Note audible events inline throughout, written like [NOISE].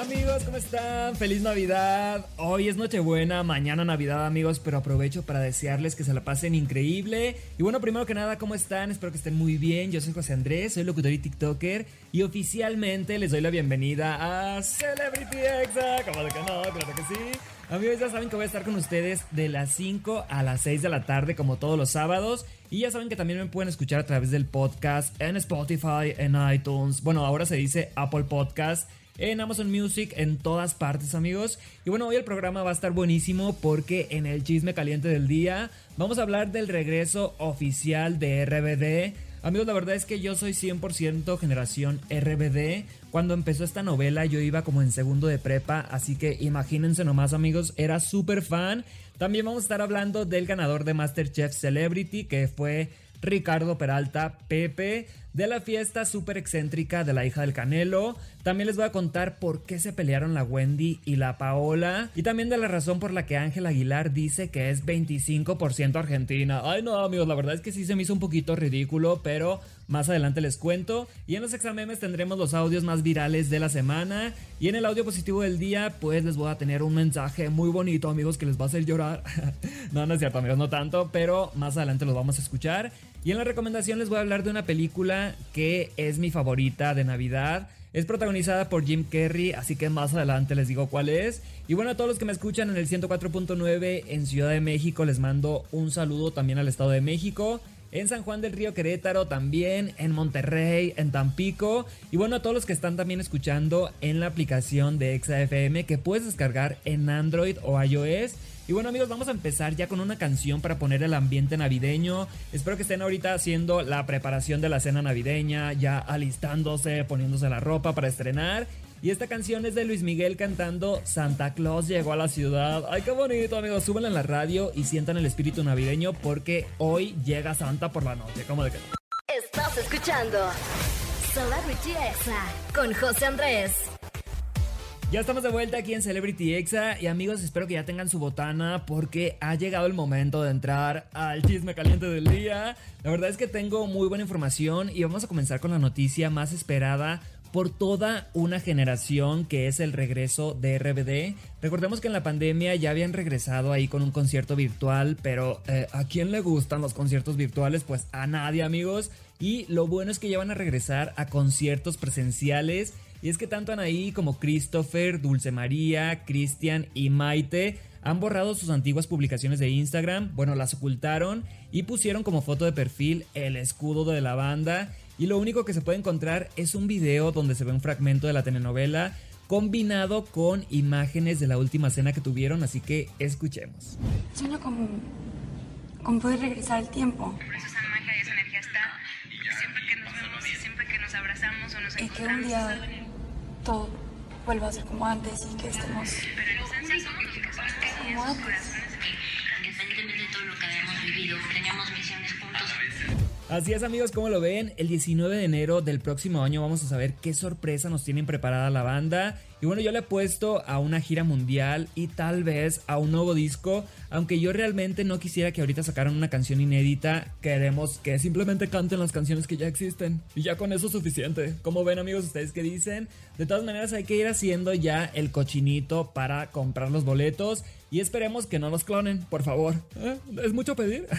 Amigos, ¿cómo están? Feliz Navidad. Hoy es Nochebuena, mañana Navidad, amigos, pero aprovecho para desearles que se la pasen increíble. Y bueno, primero que nada, ¿cómo están? Espero que estén muy bien. Yo soy José Andrés, soy locutor y TikToker y oficialmente les doy la bienvenida a Celebrity Exa. ¿Cómo de que no? Claro que sí. Amigos, ya saben que voy a estar con ustedes de las 5 a las 6 de la tarde, como todos los sábados. Y ya saben que también me pueden escuchar a través del podcast en Spotify, en iTunes. Bueno, ahora se dice Apple Podcast en Amazon Music, en todas partes, amigos. Y bueno, hoy el programa va a estar buenísimo porque en el chisme caliente del día vamos a hablar del regreso oficial de RBD. Amigos, la verdad es que yo soy 100% generación RBD. Cuando empezó esta novela yo iba como en segundo de prepa, así que imagínense nomás amigos, era súper fan. También vamos a estar hablando del ganador de MasterChef Celebrity, que fue Ricardo Peralta Pepe de la fiesta súper excéntrica de la hija del Canelo. También les voy a contar por qué se pelearon la Wendy y la Paola. Y también de la razón por la que Ángel Aguilar dice que es 25% argentina. Ay no amigos, la verdad es que sí se me hizo un poquito ridículo, pero más adelante les cuento. Y en los examemes tendremos los audios más virales de la semana. Y en el audio positivo del día, pues les voy a tener un mensaje muy bonito, amigos, que les va a hacer llorar. [LAUGHS] no, no es cierto, amigos, no tanto, pero más adelante los vamos a escuchar. Y en la recomendación les voy a hablar de una película que es mi favorita de Navidad. Es protagonizada por Jim Carrey, así que más adelante les digo cuál es. Y bueno, a todos los que me escuchan en el 104.9 en Ciudad de México, les mando un saludo también al Estado de México. En San Juan del Río Querétaro también, en Monterrey, en Tampico. Y bueno, a todos los que están también escuchando en la aplicación de ExaFM que puedes descargar en Android o iOS. Y bueno amigos, vamos a empezar ya con una canción para poner el ambiente navideño. Espero que estén ahorita haciendo la preparación de la cena navideña, ya alistándose, poniéndose la ropa para estrenar. Y esta canción es de Luis Miguel cantando Santa Claus llegó a la ciudad. Ay, qué bonito, amigos. Súbanla en la radio y sientan el espíritu navideño porque hoy llega Santa por la noche. ¿Cómo de que? Estás escuchando Celebrity Exa con José Andrés. Ya estamos de vuelta aquí en Celebrity Exa y amigos espero que ya tengan su botana porque ha llegado el momento de entrar al chisme caliente del día. La verdad es que tengo muy buena información y vamos a comenzar con la noticia más esperada por toda una generación que es el regreso de RBD. Recordemos que en la pandemia ya habían regresado ahí con un concierto virtual, pero eh, ¿a quién le gustan los conciertos virtuales? Pues a nadie amigos. Y lo bueno es que ya van a regresar a conciertos presenciales y es que tanto Anaí como Christopher, Dulce María, Cristian y Maite han borrado sus antiguas publicaciones de Instagram, bueno, las ocultaron y pusieron como foto de perfil el escudo de la banda. Y lo único que se puede encontrar es un video donde se ve un fragmento de la telenovela combinado con imágenes de la última cena que tuvieron, así que escuchemos. Sueño con, con poder regresar el tiempo. esa magia y esa energía está. Siempre que nos vemos, siempre que nos abrazamos o nos Y que un encontramos. día todo vuelva a ser como antes y que estemos Pero en Así es amigos, como lo ven, el 19 de enero del próximo año vamos a saber qué sorpresa nos tienen preparada la banda. Y bueno, yo le he puesto a una gira mundial y tal vez a un nuevo disco, aunque yo realmente no quisiera que ahorita sacaran una canción inédita, queremos que simplemente canten las canciones que ya existen. Y ya con eso es suficiente. Como ven amigos, ustedes qué dicen. De todas maneras hay que ir haciendo ya el cochinito para comprar los boletos. Y esperemos que no los clonen, por favor. ¿Eh? ¿Es mucho pedir? [LAUGHS]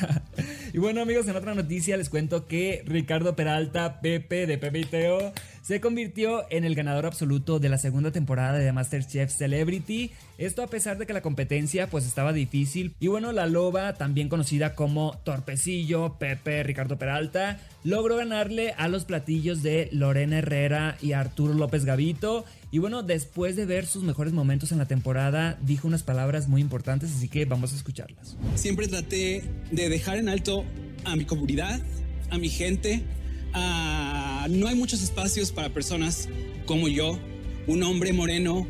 y bueno amigos, en otra noticia les cuento que Ricardo Peralta, Pepe de Pepe y Teo, se convirtió en el ganador absoluto de la segunda temporada de MasterChef Celebrity. Esto a pesar de que la competencia pues estaba difícil. Y bueno, la loba, también conocida como Torpecillo, Pepe, Ricardo Peralta, logró ganarle a los platillos de Lorena Herrera y Arturo López Gavito. Y bueno, después de ver sus mejores momentos en la temporada, dijo unas palabras muy importantes, así que vamos a escucharlas. Siempre traté de dejar en alto a mi comunidad, a mi gente. a- no hay muchos espacios para personas como yo, un hombre moreno,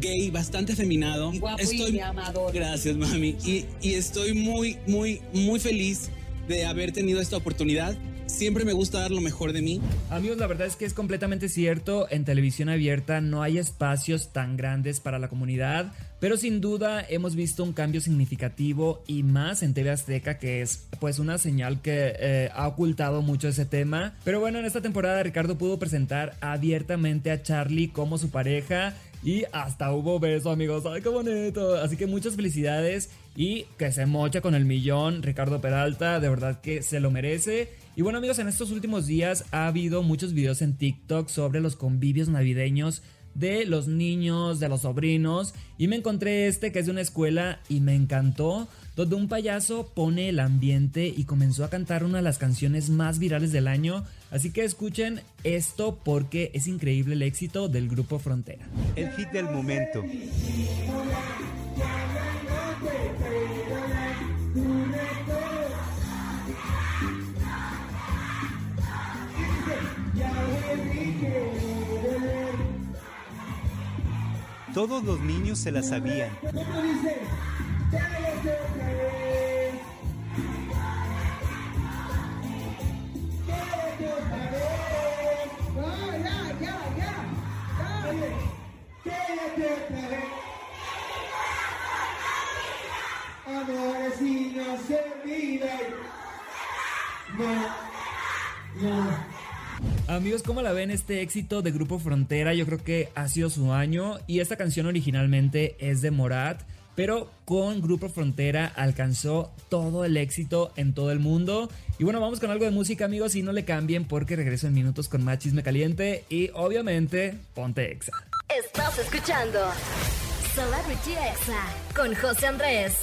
gay, bastante afeminado. Guapo y amador. Gracias, mami. Y, y estoy muy, muy, muy feliz de haber tenido esta oportunidad. Siempre me gusta dar lo mejor de mí. Amigos, la verdad es que es completamente cierto, en televisión abierta no hay espacios tan grandes para la comunidad, pero sin duda hemos visto un cambio significativo y más en TV Azteca, que es pues una señal que eh, ha ocultado mucho ese tema. Pero bueno, en esta temporada Ricardo pudo presentar abiertamente a Charlie como su pareja y hasta hubo beso, amigos. ¡Ay, qué bonito! Así que muchas felicidades y que se mocha con el millón Ricardo Peralta. De verdad que se lo merece. Y bueno, amigos, en estos últimos días ha habido muchos videos en TikTok sobre los convivios navideños de los niños, de los sobrinos. Y me encontré este que es de una escuela y me encantó. Donde un payaso pone el ambiente y comenzó a cantar una de las canciones más virales del año. Así que escuchen esto porque es increíble el éxito del grupo Frontera. El hit del momento. Todos los niños se la sabían. Amigos, ¿cómo la ven este éxito de Grupo Frontera? Yo creo que ha sido su año y esta canción originalmente es de Morat, pero con Grupo Frontera alcanzó todo el éxito en todo el mundo. Y bueno, vamos con algo de música, amigos, y no le cambien porque regreso en minutos con más chisme caliente y obviamente ponte exa. Estás escuchando Celebrity Exa con José Andrés.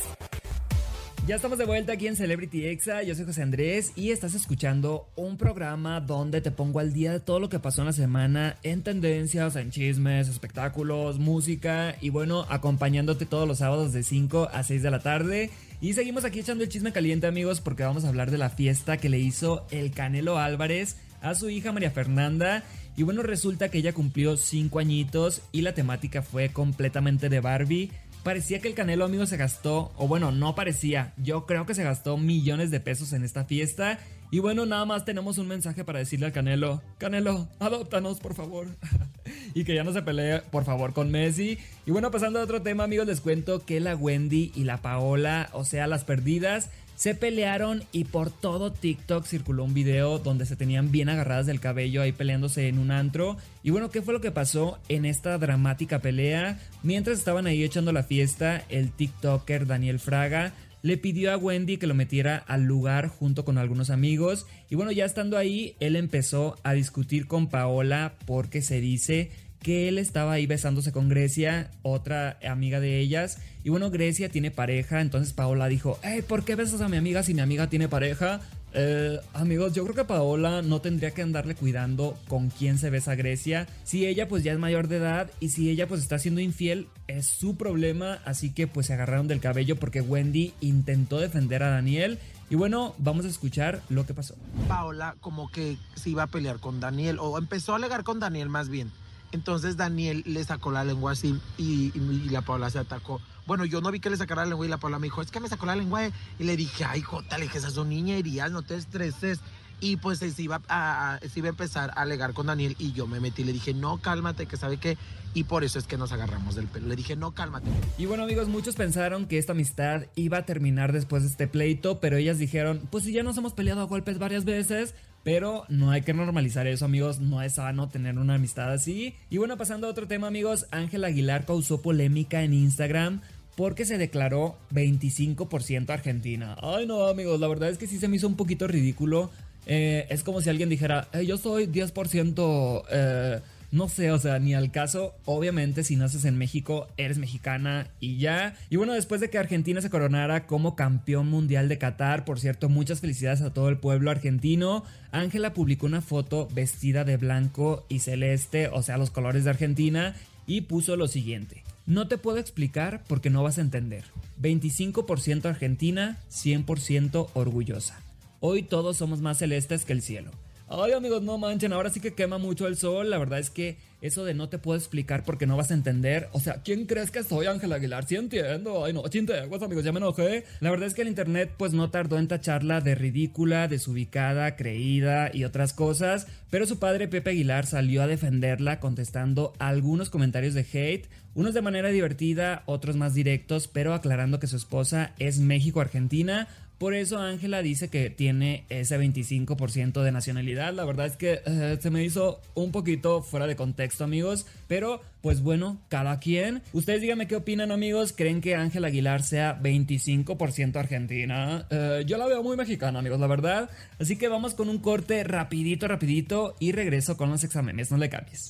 Ya estamos de vuelta aquí en Celebrity Exa, yo soy José Andrés y estás escuchando un programa donde te pongo al día de todo lo que pasó en la semana en tendencias, en chismes, espectáculos, música y bueno, acompañándote todos los sábados de 5 a 6 de la tarde. Y seguimos aquí echando el chisme caliente amigos porque vamos a hablar de la fiesta que le hizo el Canelo Álvarez a su hija María Fernanda. Y bueno, resulta que ella cumplió 5 añitos y la temática fue completamente de Barbie. Parecía que el Canelo amigo se gastó, o bueno, no parecía, yo creo que se gastó millones de pesos en esta fiesta. Y bueno, nada más tenemos un mensaje para decirle al Canelo, Canelo, adóptanos por favor. [LAUGHS] y que ya no se pelee por favor con Messi. Y bueno, pasando a otro tema amigos, les cuento que la Wendy y la Paola, o sea, las perdidas, se pelearon y por todo TikTok circuló un video donde se tenían bien agarradas del cabello ahí peleándose en un antro. Y bueno, ¿qué fue lo que pasó en esta dramática pelea? Mientras estaban ahí echando la fiesta, el TikToker Daniel Fraga le pidió a Wendy que lo metiera al lugar junto con algunos amigos. Y bueno, ya estando ahí, él empezó a discutir con Paola porque se dice que él estaba ahí besándose con Grecia, otra amiga de ellas. Y bueno, Grecia tiene pareja, entonces Paola dijo, hey, ¿por qué besas a mi amiga si mi amiga tiene pareja? Eh, amigos, yo creo que Paola no tendría que andarle cuidando con quién se besa Grecia. Si ella pues ya es mayor de edad y si ella pues está siendo infiel, es su problema. Así que pues se agarraron del cabello porque Wendy intentó defender a Daniel. Y bueno, vamos a escuchar lo que pasó. Paola como que se iba a pelear con Daniel o empezó a alegar con Daniel más bien. Entonces Daniel le sacó la lengua así y, la Paula se atacó. Bueno, yo no vi que le sacara la lengua y la Paula me dijo, es que me sacó la lengua. Y le dije, ay, Jota, le dije, esas son niñerías, no te estreses. Y pues se iba, a, se iba a empezar a alegar con Daniel y yo me metí. Le dije, no, cálmate, que sabe que... Y por eso es que nos agarramos del pelo. Le dije, no, cálmate. Y bueno, amigos, muchos pensaron que esta amistad iba a terminar después de este pleito, pero ellas dijeron, pues si ya nos hemos peleado a golpes varias veces, pero no hay que normalizar eso, amigos. No es sano tener una amistad así. Y bueno, pasando a otro tema, amigos. Ángel Aguilar causó polémica en Instagram porque se declaró 25% argentina. Ay, no, amigos. La verdad es que sí se me hizo un poquito ridículo. Eh, es como si alguien dijera, yo soy 10% eh, no sé, o sea, ni al caso. Obviamente, si naces en México, eres mexicana y ya. Y bueno, después de que Argentina se coronara como campeón mundial de Qatar, por cierto, muchas felicidades a todo el pueblo argentino. Ángela publicó una foto vestida de blanco y celeste, o sea, los colores de Argentina, y puso lo siguiente. No te puedo explicar porque no vas a entender. 25% Argentina, 100% orgullosa. Hoy todos somos más celestes que el cielo. Ay amigos, no manchen, ahora sí que quema mucho el sol. La verdad es que eso de no te puedo explicar porque no vas a entender. O sea, ¿quién crees que soy Ángel Aguilar? Sí entiendo. Ay, no, chinteguas, amigos, ya me enojé. La verdad es que el internet pues no tardó en tacharla de ridícula, desubicada, creída y otras cosas, pero su padre Pepe Aguilar salió a defenderla contestando algunos comentarios de hate, unos de manera divertida, otros más directos, pero aclarando que su esposa es México-Argentina, por eso Ángela dice que tiene ese 25% de nacionalidad. La verdad es que eh, se me hizo un poquito fuera de contexto, amigos. Pero, pues bueno, cada quien. Ustedes díganme qué opinan, amigos. ¿Creen que Ángela Aguilar sea 25% argentina? Eh, yo la veo muy mexicana, amigos, la verdad. Así que vamos con un corte rapidito, rapidito. Y regreso con los exámenes. No le cambies.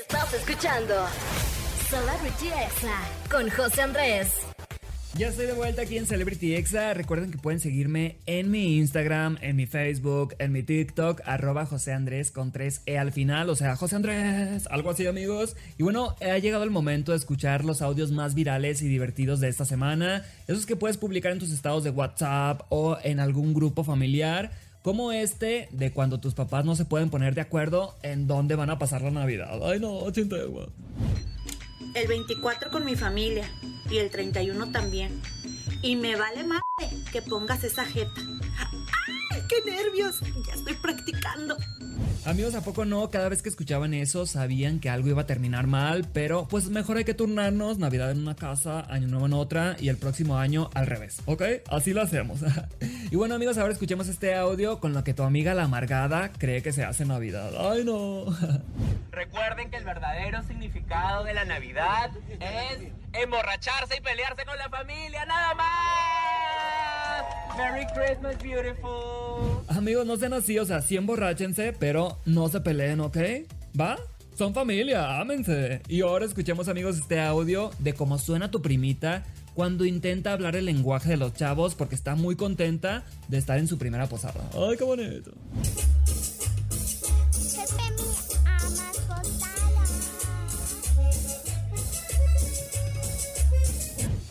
Estás escuchando Celebrity Exa con José Andrés. Ya estoy de vuelta aquí en Celebrity Exa. Recuerden que pueden seguirme en mi Instagram, en mi Facebook, en mi TikTok, arroba José Andrés con 3E al final, o sea, José Andrés, algo así amigos. Y bueno, ha llegado el momento de escuchar los audios más virales y divertidos de esta semana. Esos que puedes publicar en tus estados de WhatsApp o en algún grupo familiar. Como este de cuando tus papás no se pueden poner de acuerdo en dónde van a pasar la Navidad. Ay no, chintegua. El 24 con mi familia y el 31 también. Y me vale más que pongas esa jeta. ¡Ay, qué nervios! Ya estoy practicando. Amigos, ¿a poco no? Cada vez que escuchaban eso sabían que algo iba a terminar mal, pero pues mejor hay que turnarnos, Navidad en una casa, Año Nuevo en otra y el próximo año al revés, ¿ok? Así lo hacemos. [LAUGHS] y bueno amigos, ahora escuchemos este audio con lo que tu amiga la amargada cree que se hace Navidad. ¡Ay no! [LAUGHS] Recuerden que el verdadero significado de la Navidad es emborracharse y pelearse con la familia, nada más. Merry Christmas, beautiful. Amigos, no sean así, o sea, sí emborráchense, pero no se peleen, ¿ok? ¿Va? Son familia, ámense. Y ahora escuchemos, amigos, este audio de cómo suena tu primita cuando intenta hablar el lenguaje de los chavos porque está muy contenta de estar en su primera posada. ¡Ay, qué bonito!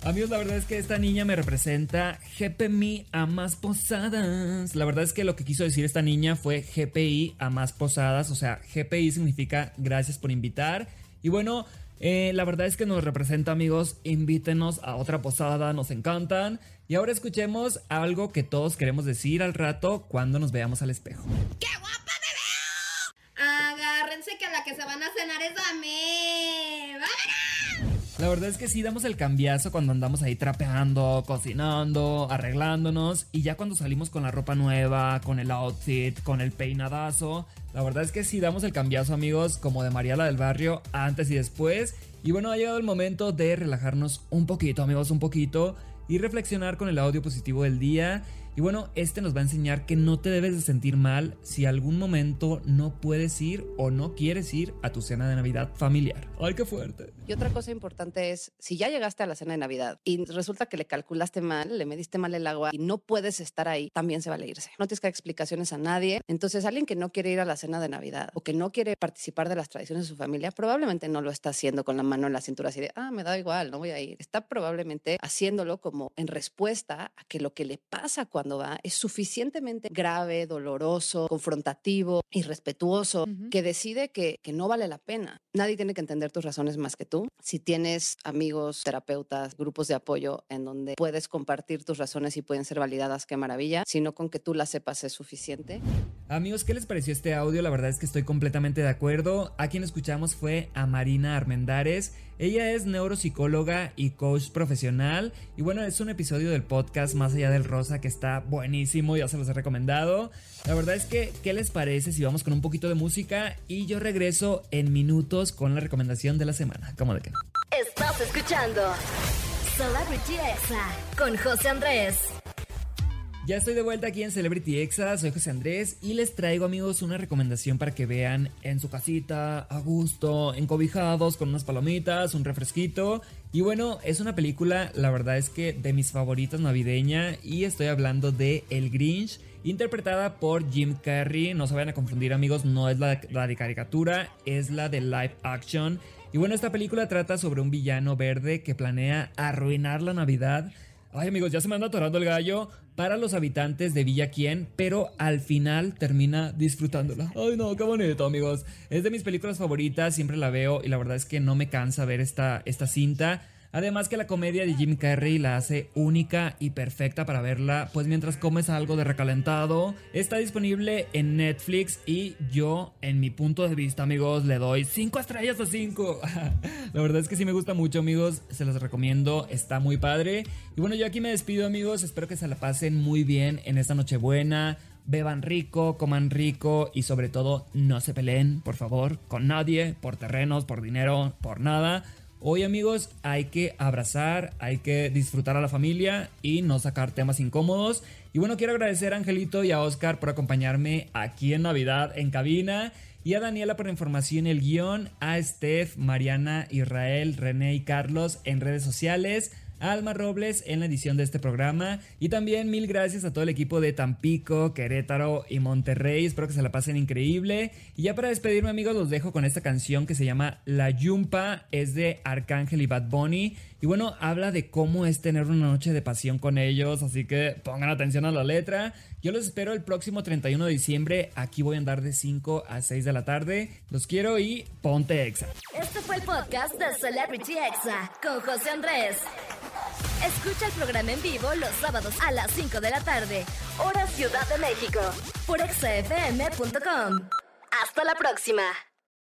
Amigos, la verdad es que esta niña me representa GPMI a más posadas. La verdad es que lo que quiso decir esta niña fue GPI a más posadas. O sea, GPI significa gracias por invitar. Y bueno, eh, la verdad es que nos representa, amigos. Invítenos a otra posada, nos encantan. Y ahora escuchemos algo que todos queremos decir al rato cuando nos veamos al espejo. ¡Qué guapa me veo! Agárrense que la que se van a cenar es a mí. ¡Vámonos! La verdad es que sí damos el cambiazo cuando andamos ahí trapeando, cocinando, arreglándonos y ya cuando salimos con la ropa nueva, con el outfit, con el peinadazo, la verdad es que sí damos el cambiazo amigos como de Mariala del Barrio antes y después. Y bueno, ha llegado el momento de relajarnos un poquito amigos, un poquito y reflexionar con el audio positivo del día. Y bueno, este nos va a enseñar que no te debes de sentir mal si algún momento no puedes ir o no quieres ir a tu cena de Navidad familiar. ¡Ay, qué fuerte! Y otra cosa importante es, si ya llegaste a la cena de Navidad y resulta que le calculaste mal, le mediste mal el agua y no puedes estar ahí, también se vale irse. No tienes que dar explicaciones a nadie. Entonces, alguien que no quiere ir a la cena de Navidad o que no quiere participar de las tradiciones de su familia, probablemente no lo está haciendo con la mano en la cintura así de, ah, me da igual, no voy a ir. Está probablemente haciéndolo como en respuesta a que lo que le pasa cuando va es suficientemente grave, doloroso, confrontativo, irrespetuoso, que decide que, que no vale la pena. Nadie tiene que entender tus razones más que tú. Si tienes amigos, terapeutas, grupos de apoyo en donde puedes compartir tus razones y pueden ser validadas, qué maravilla. Si no con que tú las sepas es suficiente. Amigos, ¿qué les pareció este audio? La verdad es que estoy completamente de acuerdo. A quien escuchamos fue a Marina Armendares. Ella es neuropsicóloga y coach profesional. Y bueno, es un episodio del podcast Más allá del Rosa que está buenísimo, ya se los he recomendado. La verdad es que, ¿qué les parece si vamos con un poquito de música? Y yo regreso en minutos con la recomendación de la semana. ¿Cómo de no? Estás escuchando Celebrity con José Andrés. Ya estoy de vuelta aquí en Celebrity Exa, soy José Andrés y les traigo amigos una recomendación para que vean en su casita, a gusto, encobijados, con unas palomitas, un refresquito. Y bueno, es una película, la verdad es que de mis favoritas navideña y estoy hablando de El Grinch, interpretada por Jim Carrey. No se vayan a confundir amigos, no es la, la de caricatura, es la de live action. Y bueno, esta película trata sobre un villano verde que planea arruinar la Navidad Ay amigos, ya se me anda atorando el gallo para los habitantes de Villa Quien, pero al final termina disfrutándola. Ay no, qué bonito amigos. Es de mis películas favoritas, siempre la veo y la verdad es que no me cansa ver esta, esta cinta. Además que la comedia de Jim Carrey la hace única y perfecta para verla, pues mientras comes algo de recalentado, está disponible en Netflix y yo, en mi punto de vista, amigos, le doy 5 estrellas a 5. [LAUGHS] la verdad es que sí me gusta mucho, amigos, se los recomiendo, está muy padre. Y bueno, yo aquí me despido, amigos, espero que se la pasen muy bien en esta Nochebuena. Beban rico, coman rico y sobre todo no se peleen, por favor, con nadie, por terrenos, por dinero, por nada Hoy amigos hay que abrazar, hay que disfrutar a la familia y no sacar temas incómodos. Y bueno, quiero agradecer a Angelito y a Oscar por acompañarme aquí en Navidad en cabina. Y a Daniela por información y el guion, a Steph, Mariana, Israel, René y Carlos en redes sociales Alma Robles en la edición de este programa. Y también mil gracias a todo el equipo de Tampico, Querétaro y Monterrey. Espero que se la pasen increíble. Y ya para despedirme amigos los dejo con esta canción que se llama La Yumpa. Es de Arcángel y Bad Bunny. Y bueno, habla de cómo es tener una noche de pasión con ellos. Así que pongan atención a la letra. Yo los espero el próximo 31 de diciembre. Aquí voy a andar de 5 a 6 de la tarde. Los quiero y ponte exa. Este fue el podcast de Celebrity Exa con José Andrés. Escucha el programa en vivo los sábados a las 5 de la tarde, hora Ciudad de México, por exafm.com. Hasta la próxima.